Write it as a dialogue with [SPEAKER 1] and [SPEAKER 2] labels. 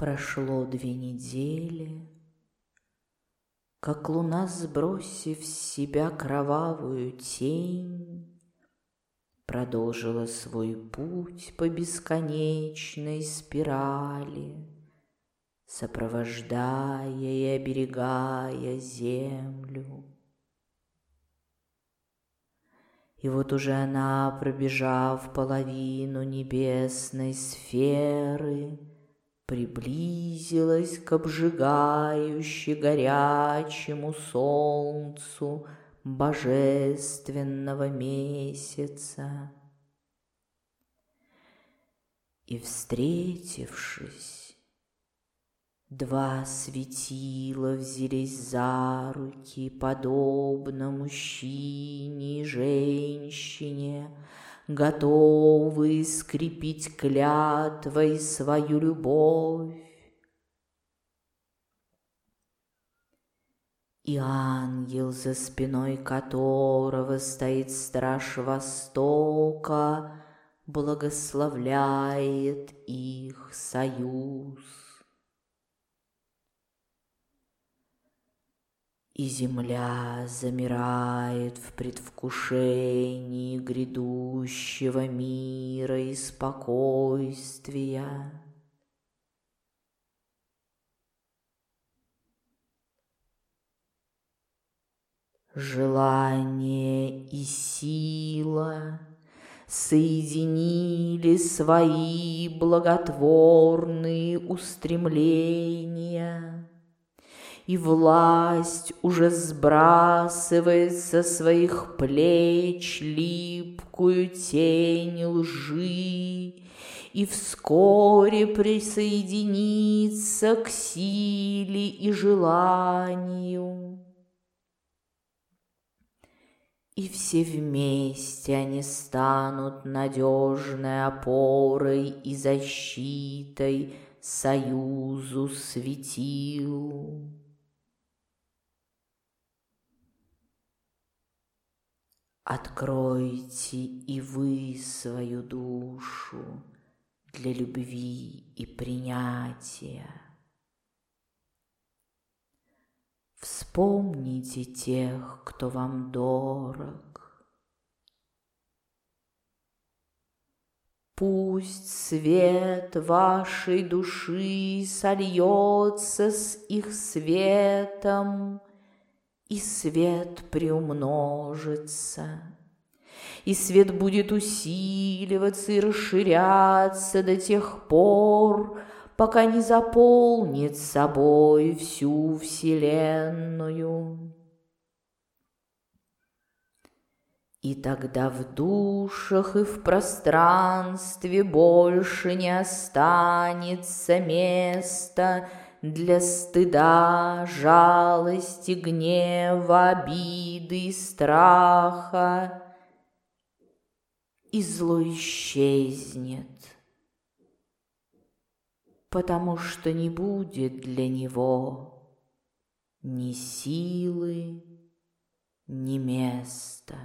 [SPEAKER 1] Прошло две недели, Как луна, сбросив с себя кровавую тень, Продолжила свой путь по бесконечной спирали, Сопровождая и оберегая землю. И вот уже она, пробежав половину небесной сферы, Приблизилась к обжигающе горячему солнцу божественного месяца. И, встретившись, Два светила взялись за руки, подобно мужчине и женщине, готовые скрепить клятвой свою любовь. И ангел, за спиной которого стоит страж Востока, благословляет их союз. И земля замирает в предвкушении грядущего мира и спокойствия. Желание и сила соединили свои благотворные устремления и власть уже сбрасывает со своих плеч липкую тень лжи и вскоре присоединится к силе и желанию. И все вместе они станут надежной опорой и защитой союзу светил. Откройте и вы свою душу для любви и принятия. Вспомните тех, кто вам дорог. Пусть свет вашей души сольется с их светом – и свет приумножится, и свет будет усиливаться и расширяться до тех пор, пока не заполнит собой всю Вселенную. И тогда в душах и в пространстве больше не останется места для стыда, жалости, гнева, обиды страха, и зло исчезнет, потому что не будет для него ни силы, ни места.